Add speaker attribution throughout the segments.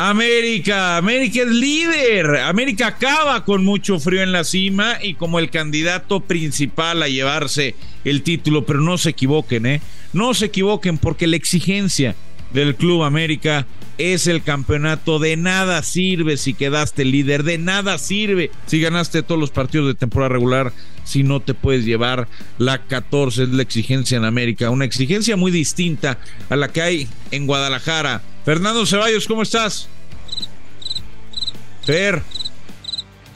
Speaker 1: América, América es líder. América acaba con mucho frío en la cima y como el candidato principal a llevarse el título, pero no se equivoquen, ¿eh? No se equivoquen porque la exigencia del Club América es el campeonato. De nada sirve si quedaste líder, de nada sirve si ganaste todos los partidos de temporada regular, si no te puedes llevar la 14, es la exigencia en América. Una exigencia muy distinta a la que hay en Guadalajara. Fernando Ceballos, ¿cómo estás? Fer.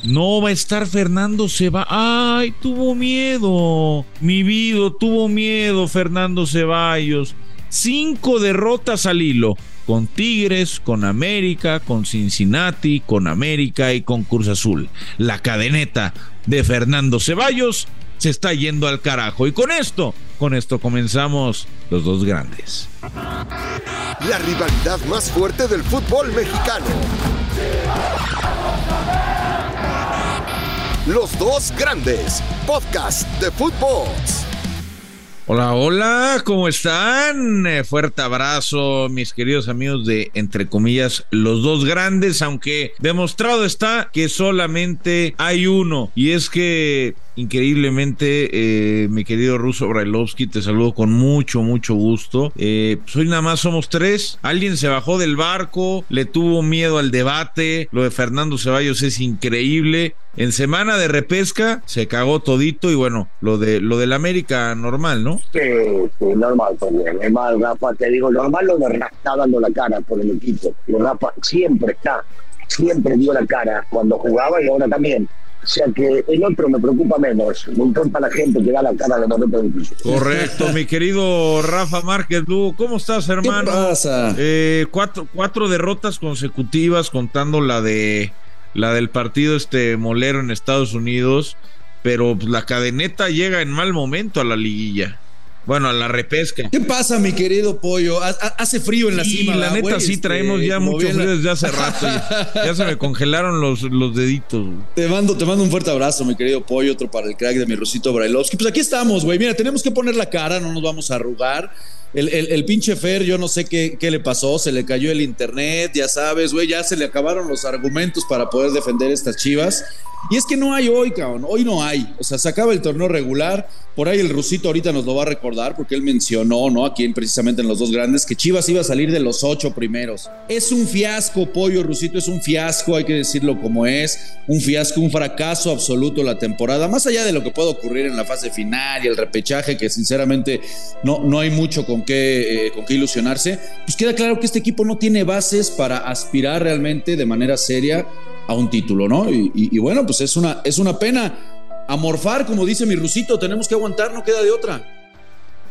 Speaker 1: No va a estar Fernando Ceballos. Ay, tuvo miedo. Mi vida, tuvo miedo Fernando Ceballos. Cinco derrotas al hilo. Con Tigres, con América, con Cincinnati, con América y con Cruz Azul. La cadeneta de Fernando Ceballos se está yendo al carajo. Y con esto, con esto comenzamos los dos grandes.
Speaker 2: La rivalidad más fuerte del fútbol mexicano. Los dos grandes. Podcast de fútbol.
Speaker 1: Hola, hola, ¿cómo están? Eh, fuerte abrazo, mis queridos amigos de, entre comillas, los dos grandes, aunque demostrado está que solamente hay uno, y es que increíblemente, eh, mi querido Ruso Brailovsky, te saludo con mucho, mucho gusto. Eh, pues hoy nada más somos tres. Alguien se bajó del barco, le tuvo miedo al debate. Lo de Fernando Ceballos es increíble. En semana de repesca se cagó todito y bueno, lo de lo del América normal, ¿no?
Speaker 3: Sí, sí, normal también. Normal, Rafa, te digo, normal lo de está dando la cara por el equipo. Rafa siempre está, siempre dio la cara cuando jugaba y ahora también. O sea que el otro me preocupa menos. Me importa la gente que da la cara de momento difícil.
Speaker 1: Correcto, mi querido Rafa Márquez Lugo. ¿Cómo estás, hermano?
Speaker 4: ¿Qué pasa?
Speaker 1: Eh, cuatro, cuatro derrotas consecutivas, contando la de la del partido este molero en Estados Unidos. Pero pues, la cadeneta llega en mal momento a la liguilla. Bueno, a la repesca.
Speaker 4: ¿Qué pasa, mi querido pollo? Ha- ha- Hace frío en la
Speaker 1: Sí,
Speaker 4: cima.
Speaker 1: la
Speaker 4: ¿verdad,
Speaker 1: neta
Speaker 4: güey?
Speaker 1: sí
Speaker 4: Este,
Speaker 1: traemos ya mucho frío desde hace rato. Ya, ya se me congelaron los, los deditos. güey.
Speaker 4: Te mando, te mando un fuerte abrazo, mi querido pollo, otro para el crack de mi Rosito Brailovsky. Pues aquí estamos, güey. Mira, tenemos que poner la cara, no nos vamos a arrugar. El, el- el pinche Fer, yo no sé qué, qué le pasó, se le cayó el internet, ya sabes, güey, ya se le acabaron los argumentos para poder defender estas chivas. Y es que no hay hoy, cabrón, hoy no hay. O sea, se acaba el torneo regular, por ahí el Rusito ahorita nos lo va a recordar porque él mencionó, ¿no? Aquí en- precisamente en los dos grandes, que Chivas iba a salir de los ocho primeros. Es un fiasco, pollo, Rusito, es un fiasco, hay que decirlo como es. Un fiasco, un fracaso absoluto la temporada. Más allá de lo que puede ocurrir en la fase final y el repechaje, que sinceramente no, no hay mucho con eh, con qué ilusionarse, pues queda claro que este equipo no tiene bases para aspirar realmente de manera seria a un título, ¿no? Y, y- bueno, pues es una, es una pena. A morfar, como dice mi rusito, tenemos que aguantar, no queda de otra.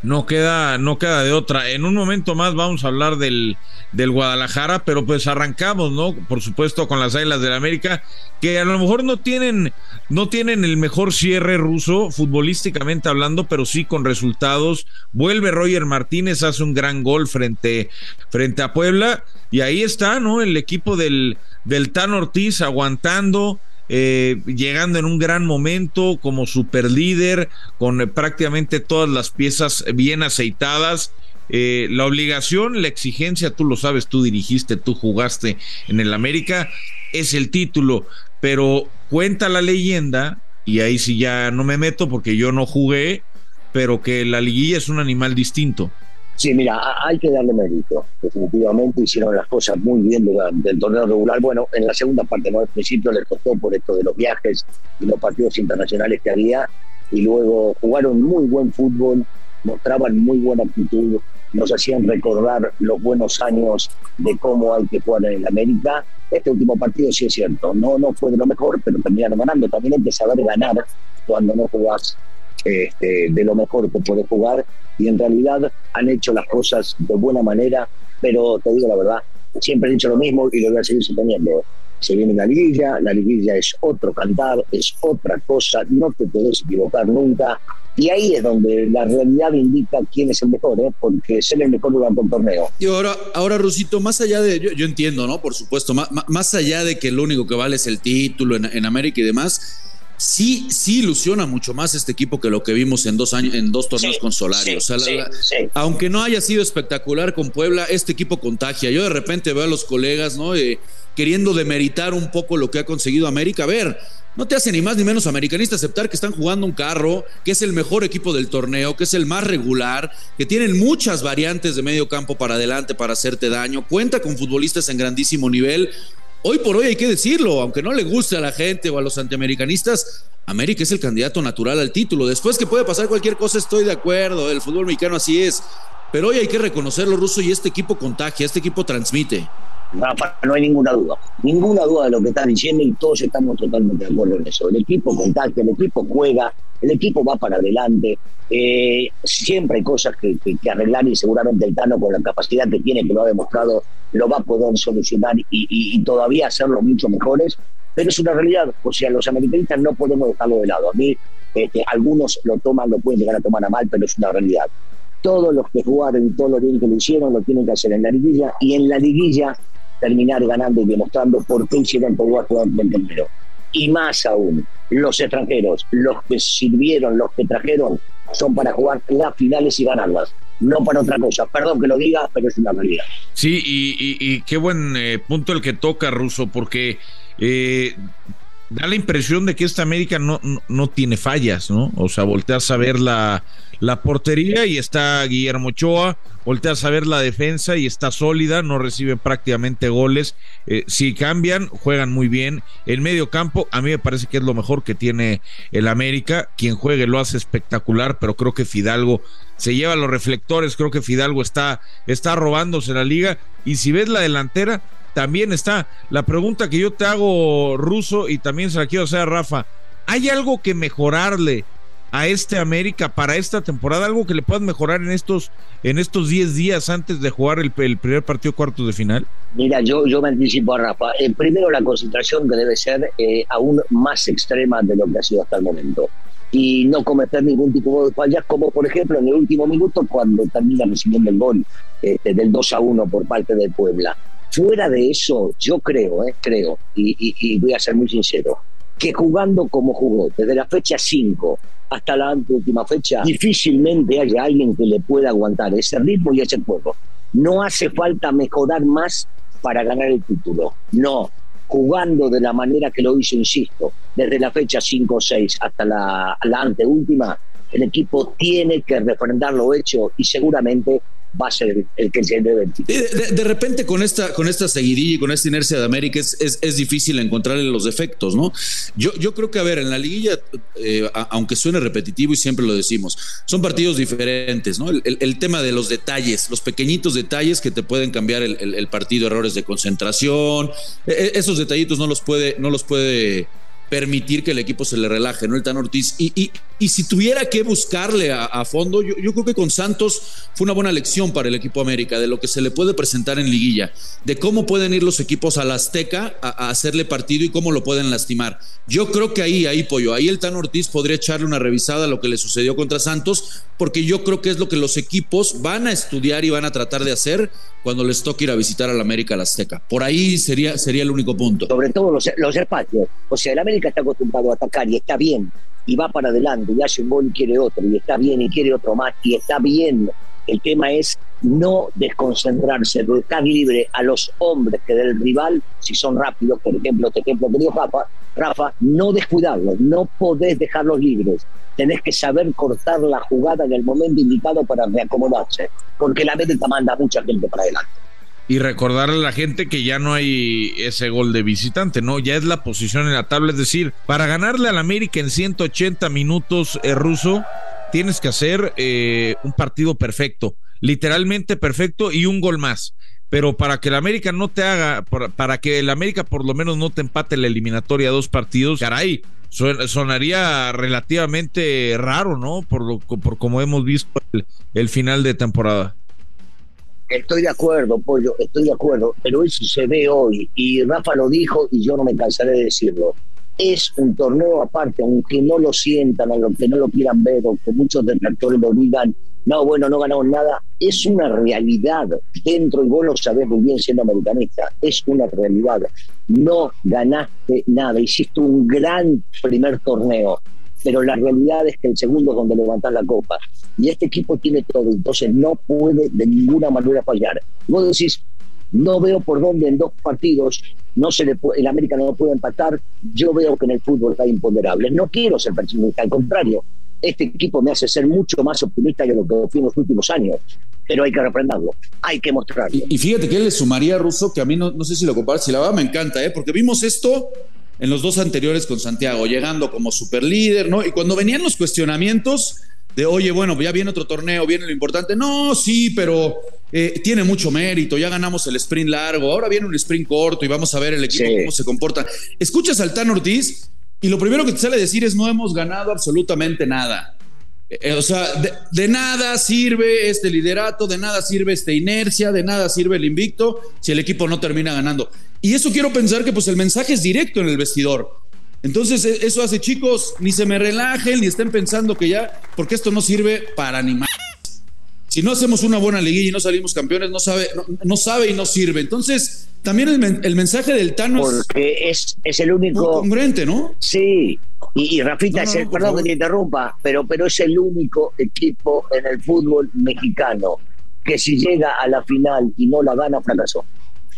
Speaker 1: No queda, no queda de otra. En un momento más vamos a hablar del, del Guadalajara, pero pues arrancamos, ¿no? Por supuesto, con las Águilas del América, que a lo mejor no tienen, no tienen el mejor cierre ruso, futbolísticamente hablando, pero sí con resultados. Vuelve Roger Martínez, hace un gran gol frente, frente a Puebla, y ahí está, ¿no? El equipo del, del Tan Ortiz aguantando. Eh, llegando en un gran momento como superlíder, con eh, prácticamente todas las piezas bien aceitadas. Eh, la obligación, la exigencia, tú lo sabes, tú dirigiste, tú jugaste en el América, es el título, pero cuenta la leyenda, y ahí sí ya no me meto porque yo no jugué, pero que la liguilla es un animal distinto.
Speaker 3: Sí, mira, hay que darle mérito. Definitivamente hicieron las cosas muy bien durante el torneo regular. Bueno, en la segunda parte, ¿no? Al principio les costó por esto de los viajes y los partidos internacionales que había. Y luego jugaron muy buen fútbol, mostraban muy buena actitud, nos hacían recordar los buenos años de cómo hay que jugar en el América. Este último partido sí es cierto, no, no fue de lo mejor, pero terminaron ganando. También hay que saber ganar cuando no jugás este, de lo mejor que puedes jugar y en realidad han hecho las cosas de buena manera, pero te digo la verdad, siempre he dicho lo mismo y lo voy a seguir sosteniendo. Se viene la liguilla, la liguilla es otro cantar, es otra cosa, no te puedes equivocar nunca. Y ahí es donde la realidad indica quién es el mejor, ¿eh? porque ser el mejor durante un torneo.
Speaker 4: Y ahora, ahora Rusito, más allá de, yo, yo entiendo, ¿no? Por supuesto, más, más allá de que lo único que vale es el título en América y demás, sí, sí ilusiona mucho más este equipo que lo que vimos en dos años, en dos torneos con Solari. aunque no haya sido espectacular con Puebla, este equipo contagia. Yo de repente veo a los colegas, ¿no? Eh, queriendo demeritar un poco lo que ha conseguido América. A ver, no te hace ni más ni menos americanista aceptar que están jugando un carro, que es el mejor equipo del torneo, que es el más regular, que tienen muchas variantes de medio campo para adelante para hacerte daño, cuenta con futbolistas en grandísimo nivel. Hoy por hoy hay que decirlo, aunque no le guste a la gente o a los antiamericanistas, América es el candidato natural al título. Después que puede pasar cualquier cosa, estoy de acuerdo, el fútbol mexicano así es. Pero hoy hay que reconocerlo, Ruso, y este equipo contagia, este equipo transmite
Speaker 3: no hay ninguna duda, ninguna duda de lo que están diciendo y todos estamos totalmente de acuerdo en eso. El equipo contacta, el equipo juega, el equipo va para adelante. Eh, siempre hay cosas que, arreglar y seguramente el Tano con la capacidad que tiene, que lo ha demostrado, lo va a poder solucionar y, todavía hacerlo mucho mejores. Pero es una realidad, o sea, los americanistas no podemos dejarlo de lado. A mí, este, algunos lo toman, lo pueden llegar a tomar a mal, pero es una realidad. Todos los que jugaron y todos los bien que lo hicieron lo tienen que hacer en la liguilla y en la liguilla terminar ganando y demostrando por qué hicieron por del primero. Y más aún, los extranjeros, los que sirvieron, los que trajeron, son para jugar las finales y ganarlas no para otra cosa. Perdón que lo diga, pero es una realidad.
Speaker 1: Sí, y, qué buen eh, punto el que toca, Russo, porque eh, da la impresión de que esta América no, no, tiene fallas, ¿no? O sea, volteas a ver la, la portería y está Guillermo Ochoa, volteas a ver la defensa y está sólida, no recibe prácticamente goles. Eh, si cambian, juegan muy bien. El medio campo, a mí me parece que es lo mejor que tiene el América. Quien juegue lo hace espectacular, pero creo que Fidalgo se lleva los reflectores, creo que Fidalgo está, está robándose la liga. Y si ves la delantera, también está. La pregunta que yo te hago, Ruso, y también se la quiero hacer a Rafa, ¿hay algo que mejorarle a este América para esta temporada? ¿Algo que le puedas mejorar en estos en estos 10 días antes de jugar el, primer partido cuartos de final?
Speaker 3: Mira, yo, yo me anticipo a Rafa. Eh, primero la concentración que debe ser eh, aún más extrema de lo que ha sido hasta el momento y no cometer ningún tipo de fallas, como por ejemplo en el último minuto cuando termina recibiendo el gol este, del 2 a 1 por parte del Puebla. Fuera de eso, yo creo, eh, creo, y, voy a ser muy sincero, que jugando como jugó, desde la fecha 5 hasta la última fecha, difícilmente haya alguien que le pueda aguantar ese ritmo y ese juego. No hace falta mejorar más para ganar el título. No, jugando de la manera que lo hizo, insisto, desde la fecha 5 o 6 hasta la, la anteúltima, el equipo tiene que refrendar lo hecho y seguramente va a ser el que se debe.
Speaker 4: De, de, repente con esta, con esta seguidilla y con esta inercia de América es, es, difícil encontrarle los defectos, ¿no? Yo, yo creo que, a ver, en la liguilla, eh, aunque suene repetitivo y siempre lo decimos, son partidos diferentes, ¿no? El, tema de los detalles, los pequeñitos detalles que te pueden cambiar el, partido, errores de concentración, e, e, esos detallitos no los puede, no los puede permitir que el equipo se le relaje, ¿no? El Tan Ortiz. Y, y, y si tuviera que buscarle a, fondo, yo, yo, creo que con Santos fue una buena lección para el equipo América de lo que se le puede presentar en liguilla, de cómo pueden ir los equipos a la Azteca a, hacerle partido y cómo lo pueden lastimar. Yo creo que ahí, ahí, Pollo, ahí el Tan Ortiz podría echarle una revisada a lo que le sucedió contra Santos, porque yo creo que es lo que los equipos van a estudiar y van a tratar de hacer cuando les toque ir a visitar al América a la Azteca. Por ahí sería, sería el único punto.
Speaker 3: Sobre todo los, los espacios. O sea, el América está acostumbrado a atacar y está bien, y va para adelante, y hace un gol y quiere otro, y está bien y quiere otro más, y está bien. El tema es no desconcentrarse, dejar libre a los hombres que del rival, si son rápidos, por ejemplo, este ejemplo que dio Rafa, Rafa, no descuidarlos, no podés dejarlos libres. Tenés que saber cortar la jugada en el momento indicado para reacomodarse, porque la América manda mucha gente para adelante
Speaker 1: y recordarle a la gente que ya no hay ese gol de visitante, ¿no? Ya es la posición en la tabla, es decir, para ganarle al América en 180 minutos eh, ruso, tienes que hacer eh, un partido perfecto, literalmente perfecto y un gol más. Pero para que el América no te haga, para, que el América por lo menos no te empate la eliminatoria a dos partidos, caray, sonaría relativamente raro, ¿no? Por, lo, por como hemos visto el final de temporada.
Speaker 3: Estoy de acuerdo, Pollo, estoy de acuerdo, pero eso se ve hoy y Rafa lo dijo y yo no me cansaré de decirlo. Es un torneo aparte, aunque no lo sientan, aunque no lo quieran ver, aunque muchos detractores lo digan, no, bueno, no ganamos nada, es una realidad dentro, y vos lo sabés muy bien siendo americanista, es una realidad. No ganaste nada, hiciste un gran primer torneo, pero la realidad es que el segundo es donde levantás la copa. Y este equipo tiene todo, entonces no puede de ninguna manera fallar. Vos decís, no veo por dónde en dos partidos no se le el América no puede empatar. Yo veo que en el fútbol está imponderable. No quiero ser pesimista, al contrario. Este equipo me hace ser mucho más optimista que lo que fui en los últimos años. Pero hay que reprenderlo, hay que mostrarlo.
Speaker 4: Y, fíjate que él le sumaría a Russo, que a mí no, no sé si lo comparas, si la va me encanta, ¿eh? porque vimos esto en los dos anteriores con Santiago, llegando como superlíder, ¿no? Y cuando venían los cuestionamientos de, oye, bueno, ya viene otro torneo, viene lo importante, no, sí, pero eh, tiene mucho mérito, ya ganamos el sprint largo, ahora viene un sprint corto y vamos a ver el equipo cómo se comporta. Escuchas al Tan Ortiz y lo primero que te sale a decir es, no hemos ganado absolutamente nada. Eh, o sea, de, nada sirve este liderato, de nada sirve esta inercia, de nada sirve el invicto si el equipo no termina ganando. Y eso quiero pensar que pues el mensaje es directo en el vestidor. Entonces e, eso hace chicos, ni se me relajen, ni estén pensando que ya, porque esto no sirve para ni más. Si no hacemos una buena liguilla y no salimos campeones, no sabe, no, sabe y no sirve. Entonces, también el, mensaje del Tano
Speaker 3: porque es, es el único
Speaker 4: congruente, ¿no?
Speaker 3: Sí, y, Rafita, perdón que te interrumpa, pero, pero es el único equipo en el fútbol mexicano que si llega a la final y no la gana, fracasó.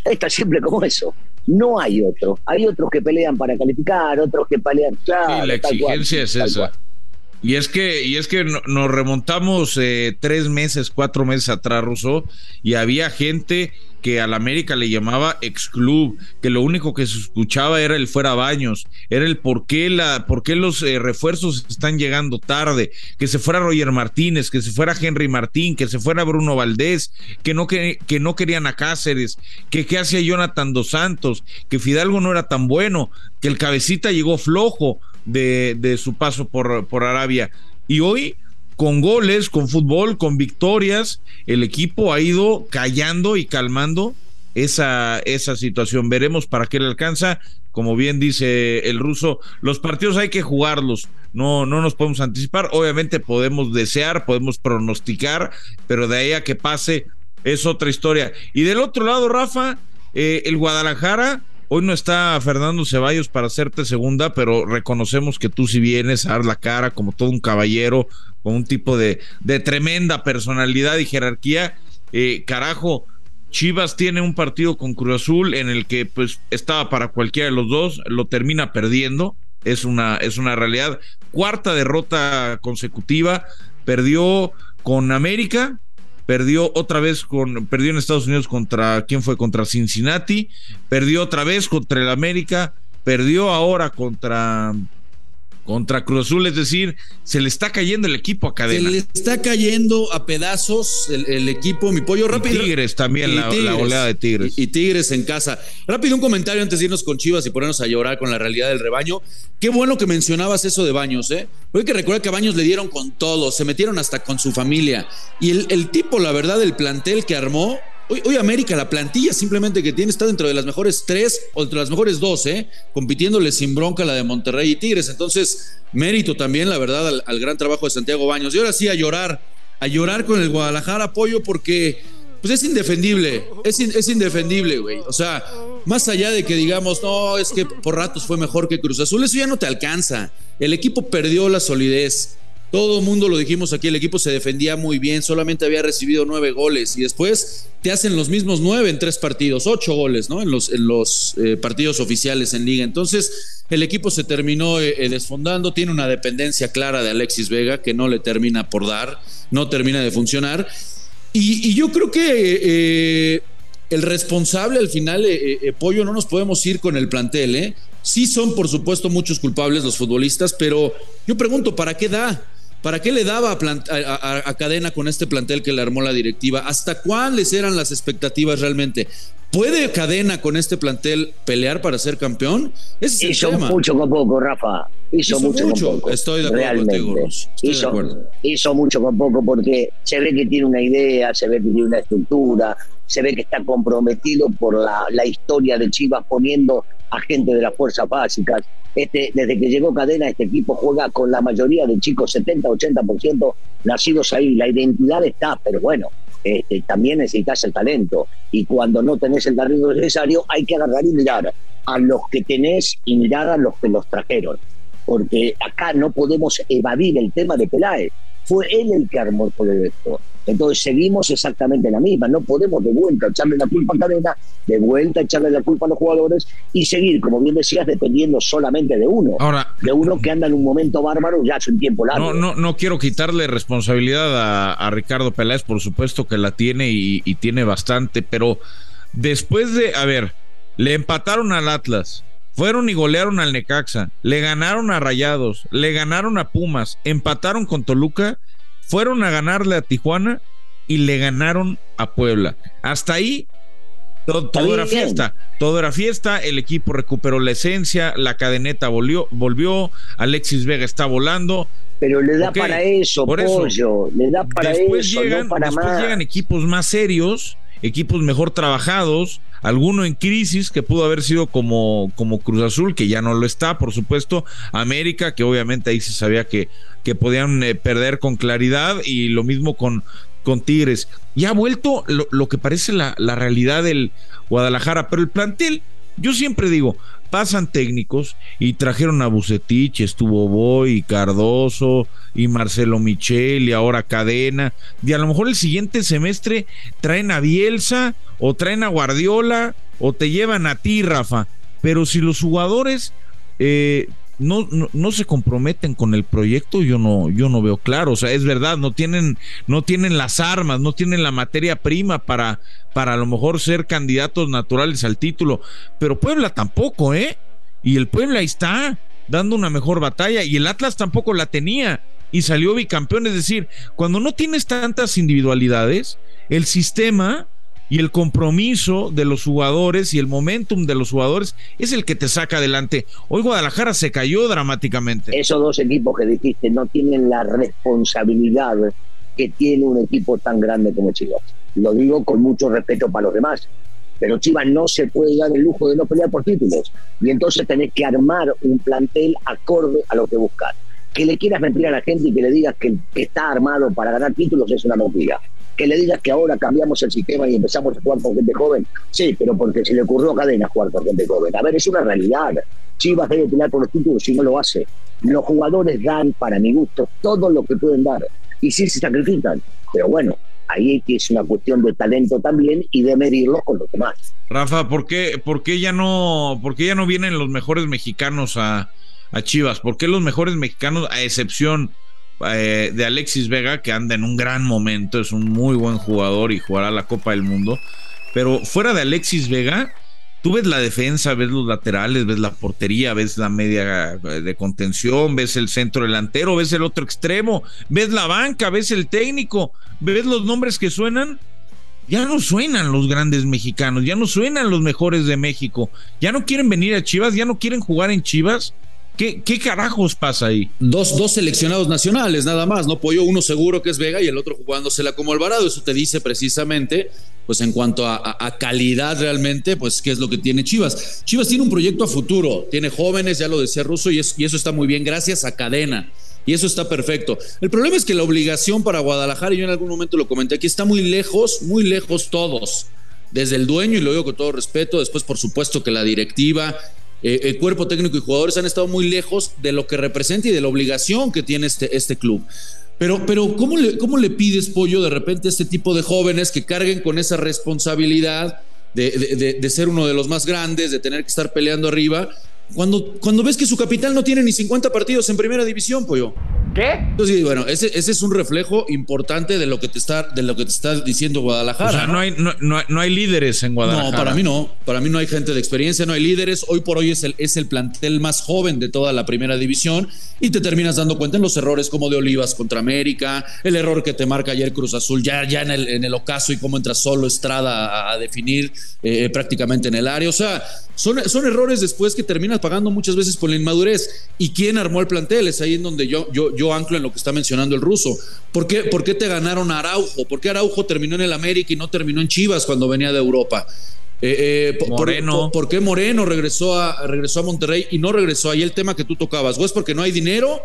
Speaker 3: Está siempre como eso. No hay otro. Hay otros que pelean para calificar, otros que pelean. Claro,
Speaker 1: la exigencia es esa. Y es que, y es que nos remontamos eh, tres meses, cuatro meses atrás, Russo, y había gente que al América le llamaba ex club, que lo único que se escuchaba era el fuera baños, era el por qué, la, por qué los eh, refuerzos están llegando tarde, que se fuera Roger Martínez, que se fuera Henry Martín, que se fuera Bruno Valdés, que no, que, que no querían a Cáceres, que qué hacía Jonathan Dos Santos, que Fidalgo no era tan bueno, que el cabecita llegó flojo de, de su paso por, por Arabia. Y hoy con goles, con fútbol, con victorias, el equipo ha ido callando y calmando esa, esa situación. Veremos para qué le alcanza. Como bien dice el ruso, los partidos hay que jugarlos, no, no nos podemos anticipar. Obviamente podemos desear, podemos pronosticar, pero de ahí a que pase es otra historia. Y del otro lado, Rafa, eh, el Guadalajara Hoy no está Fernando Ceballos para hacerte segunda, pero reconocemos que tú si vienes a dar la cara como todo un caballero, con un tipo de, tremenda personalidad y jerarquía. Eh, carajo, Chivas tiene un partido con Cruz Azul en el que pues estaba para cualquiera de los dos, lo termina perdiendo, es una, es una realidad. Cuarta derrota consecutiva, perdió con América, perdió otra vez con, perdió en Estados Unidos contra, ¿quién fue? Contra Cincinnati, perdió otra vez contra el América, perdió ahora contra contra Cruz Azul, es decir, se le está cayendo el equipo a cadena.
Speaker 4: Se le está cayendo a pedazos el, equipo, mi pollo rápido.
Speaker 1: tigres también, la, oleada de Tigres.
Speaker 4: Y, Tigres en casa. Rápido un comentario antes de irnos con Chivas y ponernos a llorar con la realidad del rebaño. Qué bueno que mencionabas eso de Baños, ¿eh? Hay que recordar que a Baños le dieron con todo, se metieron hasta con su familia. Y el, el tipo, la verdad, el plantel que armó, Hoy, América, la plantilla simplemente que tiene está dentro de las mejores tres o entre las mejores dos, ¿eh? compitiéndole sin bronca la de Monterrey y Tigres. Entonces, mérito también, la verdad, al, gran trabajo de Santiago Baños. Y ahora sí, a llorar, a llorar con el Guadalajara apoyo porque pues es indefendible, es, es indefendible, güey. O sea, más allá de que digamos, no, es que por ratos fue mejor que Cruz Azul, eso ya no te alcanza. El equipo perdió la solidez. Todo el mundo lo dijimos aquí, el equipo se defendía muy bien, solamente había recibido nueve goles y después te hacen los mismos nueve en tres partidos, ocho goles, ¿no? En los, en los eh, partidos oficiales en liga. Entonces, el equipo se terminó eh, eh, desfondando, tiene una dependencia clara de Alexis Vega que no le termina por dar, no termina de funcionar. Y, yo creo que el responsable al final, Pollo, no nos podemos ir con el plantel, ¿eh? Sí son, por supuesto, muchos culpables los futbolistas, pero yo pregunto, ¿para qué da? ¿Para qué le daba a, Cadena con este plantel que le armó la directiva? ¿Hasta cuáles eran las expectativas realmente? ¿Puede Cadena con este plantel pelear para ser campeón?
Speaker 3: Ese Hizo mucho con poco, Rafa. Hizo, mucho, con poco.
Speaker 4: Estoy de acuerdo contigo,
Speaker 3: hizo, mucho con poco porque se ve que tiene una idea, se ve que tiene una estructura, se ve que está comprometido por la, la historia de Chivas poniendo a gente de las fuerzas básicas. Este, desde que llegó Cadena, este equipo juega con la mayoría de chicos, 70-80% nacidos ahí. La identidad está, pero bueno, este, también necesitas el talento. Y cuando no tenés el talento necesario, hay que agarrar y mirar a los que tenés y mirar a los que los trajeron. Porque acá no podemos evadir el tema de Peláez. Fue él el que armó el proyecto. Entonces seguimos exactamente la misma. No podemos de vuelta echarle la culpa a Cadena, de vuelta echarle la culpa a los jugadores y seguir, como bien decías, dependiendo solamente de uno.
Speaker 1: Ahora,
Speaker 3: de uno que anda en un momento bárbaro ya hace un tiempo largo.
Speaker 1: No, no, no quiero quitarle responsabilidad a, Ricardo Peláez, por supuesto que la tiene y, y tiene bastante, pero después de, a ver, le empataron al Atlas. Fueron y golearon al Necaxa, le ganaron a Rayados, le ganaron a Pumas, empataron con Toluca fueron a ganarle a Tijuana y le ganaron a Puebla. Hasta ahí todo, era fiesta, todo era fiesta, el equipo recuperó la esencia, la cadeneta volvió, volvió Alexis Vega está volando.
Speaker 3: Pero le da para eso, por pollo, le da para
Speaker 1: después
Speaker 3: eso,
Speaker 1: llegan,
Speaker 3: para
Speaker 1: después llegan equipos más serios, equipos mejor trabajados, alguno en crisis que pudo haber sido como, como Cruz Azul, que ya no lo está, por supuesto, América, que obviamente ahí se sabía que, que podían eh, perder con claridad, y lo mismo con, con Tigres. Ya ha vuelto lo, que parece la, la realidad del Guadalajara, pero el plantel, yo siempre digo, pasan técnicos y trajeron a Bucetich, estuvo Boy y Cardoso y Marcelo Michel y ahora Cadena. Y a lo mejor el siguiente semestre traen a Bielsa o traen a Guardiola o te llevan a ti, Rafa. Pero si los jugadores eh, no, no, se comprometen con el proyecto, yo no, yo no veo claro. O sea, es verdad, no tienen, no tienen las armas, no tienen la materia prima para, para a lo mejor ser candidatos naturales al título. Pero Puebla tampoco, ¿eh? Y el Puebla ahí está, dando una mejor batalla. Y el Atlas tampoco la tenía y salió bicampeón. Es decir, cuando no tienes tantas individualidades, el sistema y el compromiso de los jugadores y el momentum de los jugadores es el que te saca adelante. Hoy Guadalajara se cayó dramáticamente.
Speaker 3: Esos dos equipos que dijiste no tienen la responsabilidad que tiene un equipo tan grande como Chivas. Lo digo con mucho respeto para los demás. Pero Chivas no se puede dar el lujo de no pelear por títulos. Y entonces tenés que armar un plantel acorde a lo que buscas. Que le quieras mentir a la gente y que le digas que está armado para ganar títulos es una mentira que le digas que ahora cambiamos el sistema y empezamos a jugar con gente joven. Sí, pero porque se le ocurrió a Cadena jugar con gente joven. A ver, es una realidad. Chivas debe pelear por los títulos si no lo hace. Los jugadores dan, para mi gusto, todo lo que pueden dar. Y sí se sacrifican. Pero bueno, ahí es una cuestión de talento también y de medirlo con los demás.
Speaker 1: Rafa, ¿por qué, por qué ya no, por qué ya no vienen los mejores mexicanos a, a Chivas? ¿Por qué los mejores mexicanos, a excepción eh, de Alexis Vega, que anda en un gran momento, es un muy buen jugador y jugará la Copa del Mundo. Pero fuera de Alexis Vega, tú ves la defensa, ves los laterales, ves la portería, ves la media eh, de contención, ves el centro delantero, ves el otro extremo, ves la banca, ves el técnico, ves los nombres que suenan. Ya no suenan los grandes mexicanos, ya no suenan los mejores de México, ya no quieren venir a Chivas, ya no quieren jugar en Chivas ¿Qué, carajos pasa ahí?
Speaker 4: Dos, dos seleccionados nacionales, nada más, ¿no? Pollo, uno seguro que es Vega y el otro jugándosela como Alvarado. Eso te dice precisamente, pues en cuanto a, calidad realmente, pues qué es lo que tiene Chivas. Chivas tiene un proyecto a futuro, tiene jóvenes, ya lo decía Russo, y, y eso está muy bien, gracias a Cadena. Y eso está perfecto. El problema es que la obligación para Guadalajara, y yo en algún momento lo comenté aquí, está muy lejos, muy lejos todos desde el dueño, y lo digo con todo respeto, después por supuesto que la directiva, eh, el cuerpo técnico y jugadores han estado muy lejos de lo que representa y de la obligación que tiene este, este club. Pero, pero ¿cómo, le, ¿cómo le pides, Pollo, de repente a este tipo de jóvenes que carguen con esa responsabilidad de, de, ser uno de los más grandes, de tener que estar peleando arriba, cuando, cuando ves que su capital no tiene ni 50 partidos en primera división, Pollo?
Speaker 1: ¿Qué?
Speaker 4: Entonces, bueno, ese, ese, es un reflejo importante de lo que te está, de lo que te está diciendo Guadalajara. O
Speaker 1: sea, ¿no? hay, no, no, hay líderes en Guadalajara.
Speaker 4: No, para mí no. Para mí no hay gente de experiencia, no hay líderes. Hoy por hoy es el, es el plantel más joven de toda la primera división y te terminas dando cuenta en los errores como de Olivas contra América, el error que te marca ayer Cruz Azul, ya, ya en, el, en el ocaso y cómo entra solo Estrada a, definir eh, prácticamente en el área. O sea, son, son errores después que terminas pagando muchas veces por la inmadurez. ¿Y quién armó el plantel? Es ahí en donde yo, yo, yo anclo en lo que está mencionando el ruso. ¿Por qué, te ganaron a Araujo? ¿Por qué Araujo terminó en el América y no terminó en Chivas cuando venía de Europa? Eh, eh, Moreno. Por, qué Moreno regresó a, regresó a Monterrey y no regresó? Ahí el tema que tú tocabas. ¿O es porque no hay dinero?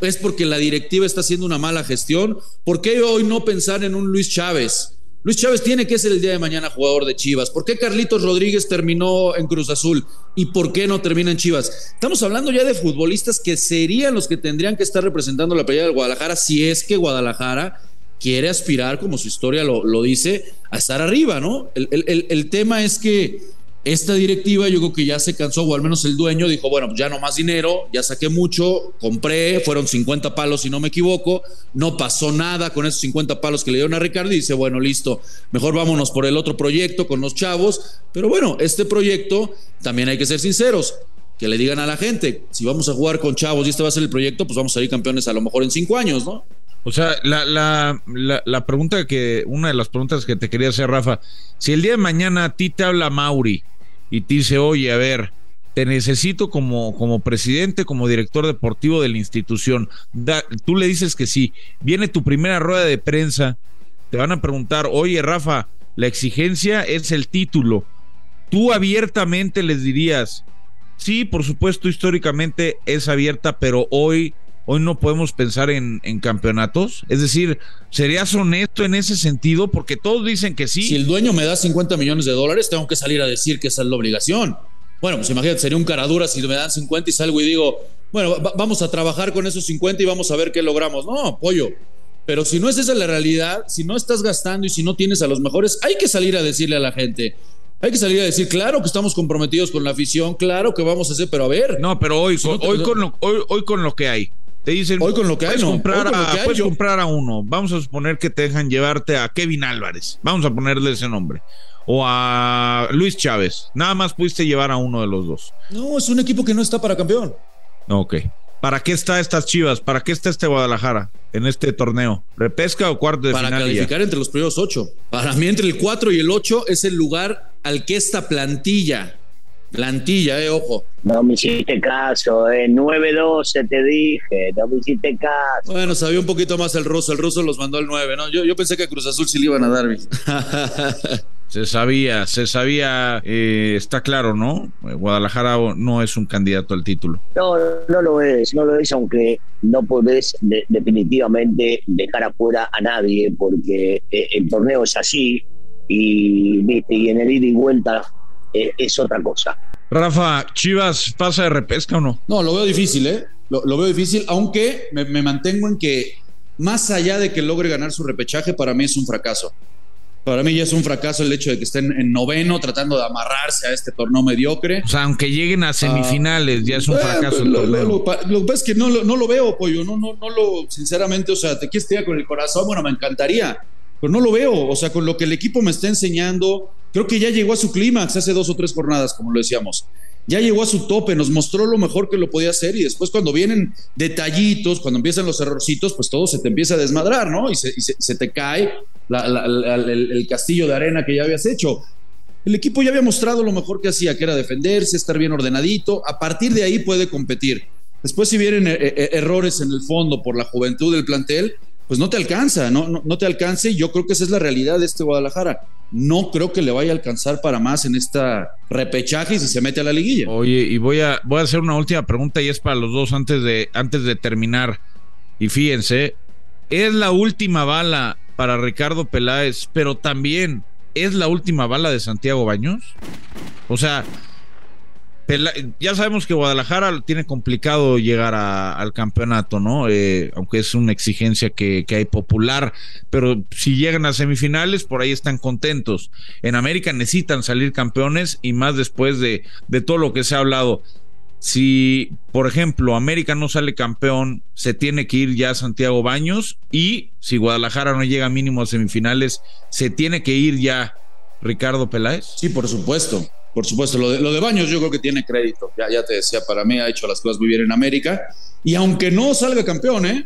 Speaker 4: ¿Es porque la directiva está haciendo una mala gestión? ¿Por qué hoy no pensar en un Luis Chávez? Luis Chávez tiene que ser el día de mañana jugador de Chivas. ¿Por qué Carlitos Rodríguez terminó en Cruz Azul? ¿Y por qué no termina en Chivas? Estamos hablando ya de futbolistas que serían los que tendrían que estar representando la playa del Guadalajara si es que Guadalajara quiere aspirar, como su historia lo, dice, a estar arriba, ¿no? El, tema es que esta directiva yo creo que ya se cansó, o al menos el dueño dijo, bueno, pues ya no más dinero, ya saqué mucho, compré, fueron 50 palos si no me equivoco, no pasó nada con esos 50 palos que le dieron a Ricardo y dice, bueno, listo, mejor vámonos por el otro proyecto con los chavos, pero bueno, este proyecto también hay que ser sinceros, que le digan a la gente, si vamos a jugar con chavos y este va a ser el proyecto, pues vamos a salir campeones a lo mejor en cinco años, ¿no?
Speaker 1: O sea, la, la, la, pregunta que, una de las preguntas que te quería hacer, Rafa, si el día de mañana a ti te habla Mauri y te dice, oye, a ver, te necesito como, como presidente, como director deportivo de la institución, tú le dices que sí, viene tu primera rueda de prensa, te van a preguntar, oye, Rafa, la exigencia es el título. Tú abiertamente les dirías, sí, por supuesto, históricamente es abierta, pero hoy hoy no podemos pensar en, campeonatos? Es decir, ¿serías honesto en ese sentido? Porque todos dicen que sí.
Speaker 4: Si el dueño me da 50 millones de dólares, tengo que salir a decir que esa es la obligación. Bueno, pues imagínate, sería un cara dura si me dan 50 y salgo y digo, bueno, vamos a trabajar con esos 50 y vamos a ver qué logramos. No, pollo. Pero si no es esa la realidad, si no estás gastando y si no tienes a los mejores, hay que salir a decirle a la gente. Hay que salir a decir, claro que estamos comprometidos con la afición, claro que vamos a hacer, pero a ver.
Speaker 1: No, pero hoy, hoy, con, lo, hoy, hoy con lo que hay, te dicen,
Speaker 4: hoy con lo que hay,
Speaker 1: comprar, a, puedes comprar a uno. Vamos a suponer que te dejan llevarte a Kevin Álvarez. Vamos a ponerle ese nombre. O a Luis Chávez. Nada más pudiste llevar a uno de los dos.
Speaker 4: No, es un equipo que no está para campeón.
Speaker 1: Ok. ¿Para qué está estas Chivas? ¿Para qué está este Guadalajara en este torneo? ¿Repesca o cuarto de
Speaker 4: final? Para calificar entre los primeros ocho. Para mí, entre el cuatro y el ocho es el lugar al que esta plantilla Plantilla, eh, ojo.
Speaker 3: No me hiciste caso, eh. 9-12 te dije, no me hiciste caso.
Speaker 4: Bueno, sabía un poquito más el ruso, el ruso los mandó al 9, ¿no? Yo, yo pensé que a Cruz Azul sí le iban a dar.
Speaker 1: se sabía, se sabía, eh, está claro, ¿no? Guadalajara no es un candidato al título.
Speaker 3: No, no lo es, no lo es, aunque no podés definitivamente dejar afuera a nadie, porque eh, el torneo es así, y, y en el ida y vuelta eh, es otra cosa.
Speaker 1: Rafa, ¿Chivas pasa de repesca o no?
Speaker 4: No, lo veo difícil, ¿eh? Lo, veo difícil, aunque me, mantengo en que más allá de que logre ganar su repechaje, para mí es un fracaso. Para mí ya es un fracaso el hecho de que estén en noveno tratando de amarrarse a este torneo mediocre.
Speaker 1: O sea, aunque lleguen a semifinales, ya es un fracaso el
Speaker 4: torneo. Lo, que pasa es que no, no, lo veo, pollo. No, no, no lo, sinceramente, o sea, te quieres tirar con el corazón. Bueno, me encantaría, pero no lo veo. O sea, con lo que el equipo me está enseñando, creo que ya llegó a su clímax hace dos o tres jornadas, como lo decíamos. Ya llegó a su tope, nos mostró lo mejor que lo podía hacer y después cuando vienen detallitos, cuando empiezan los errorcitos, pues todo se te empieza a desmadrar, ¿no? Y se, te cae el, castillo de arena que ya habías hecho. El equipo ya había mostrado lo mejor que hacía, que era defenderse, estar bien ordenadito. A partir de ahí puede competir. Después, si vienen eh, eh, errores en el fondo por la juventud del plantel, pues no te alcanza, no, no, no te alcanza y yo creo que esa es la realidad de este Guadalajara. No creo que le vaya a alcanzar para más en esta repechaje y si se mete a la liguilla.
Speaker 1: Oye, y voy a, voy a hacer una última pregunta y es para los dos antes de, antes de terminar. Y fíjense, es la última bala para Ricardo Peláez, pero también es la última bala de Santiago Baños. O sea, ya sabemos que Guadalajara tiene complicado llegar al campeonato, ¿no? Eh, aunque es una exigencia que, hay popular, pero si llegan a semifinales, por ahí están contentos. En América necesitan salir campeones y más después de, de todo lo que se ha hablado. Si, por ejemplo, América no sale campeón, se tiene que ir ya a Santiago Baños y si Guadalajara no llega mínimo a semifinales, se tiene que ir ya Ricardo Peláez.
Speaker 4: Sí, por supuesto. Por supuesto, lo de, lo de Baños yo creo que tiene crédito. Ya, ya te decía, para mí ha hecho las cosas muy bien en América. Y aunque no salga campeón, ¿eh?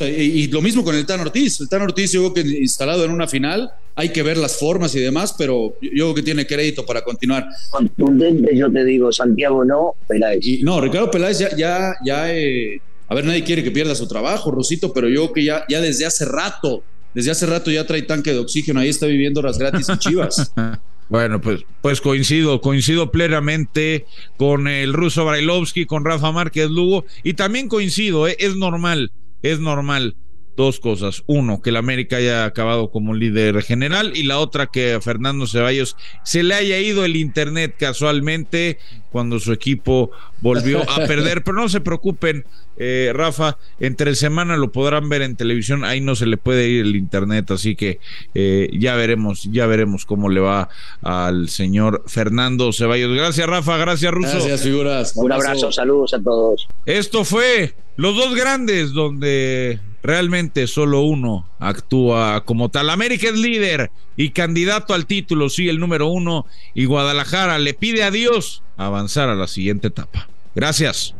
Speaker 4: y, lo mismo con el Tan Ortiz. El Tan Ortiz yo creo que instalado en una final, hay que ver las formas y demás, pero yo creo que tiene crédito para continuar.
Speaker 3: Contundente, yo te digo, Santiago no, Peláez.
Speaker 4: Y, no, Ricardo Peláez ya, ya, ya eh, a ver, nadie quiere que pierda su trabajo, Rosito, pero yo creo que ya, ya desde hace rato, desde hace rato ya trae tanque de oxígeno, ahí está viviendo horas gratis en Chivas.
Speaker 1: Bueno, pues, pues coincido, coincido plenamente con el ruso Brailovsky, con Rafa Márquez Lugo, y también coincido, ¿eh? es normal, es normal dos cosas. Uno, que el América haya acabado como líder general y la otra, que a Fernando Ceballos se le haya ido el internet casualmente cuando su equipo volvió a perder. Pero no se preocupen, eh, Rafa, entre semana lo podrán ver en televisión, ahí no se le puede ir el internet, así que eh, ya veremos, ya veremos cómo le va al señor Fernando Ceballos. Gracias, Rafa, gracias, Ruso.
Speaker 4: Gracias, figuras.
Speaker 3: Un abrazo, saludos a todos.
Speaker 1: Esto fue Los Dos Grandes, donde realmente solo uno actúa como tal. América es líder y candidato al título, sí, el número uno, y Guadalajara le pide a Dios avanzar a la siguiente etapa. Gracias.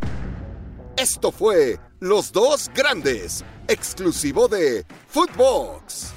Speaker 2: Esto fue Los Dos Grandes, exclusivo de Footbox.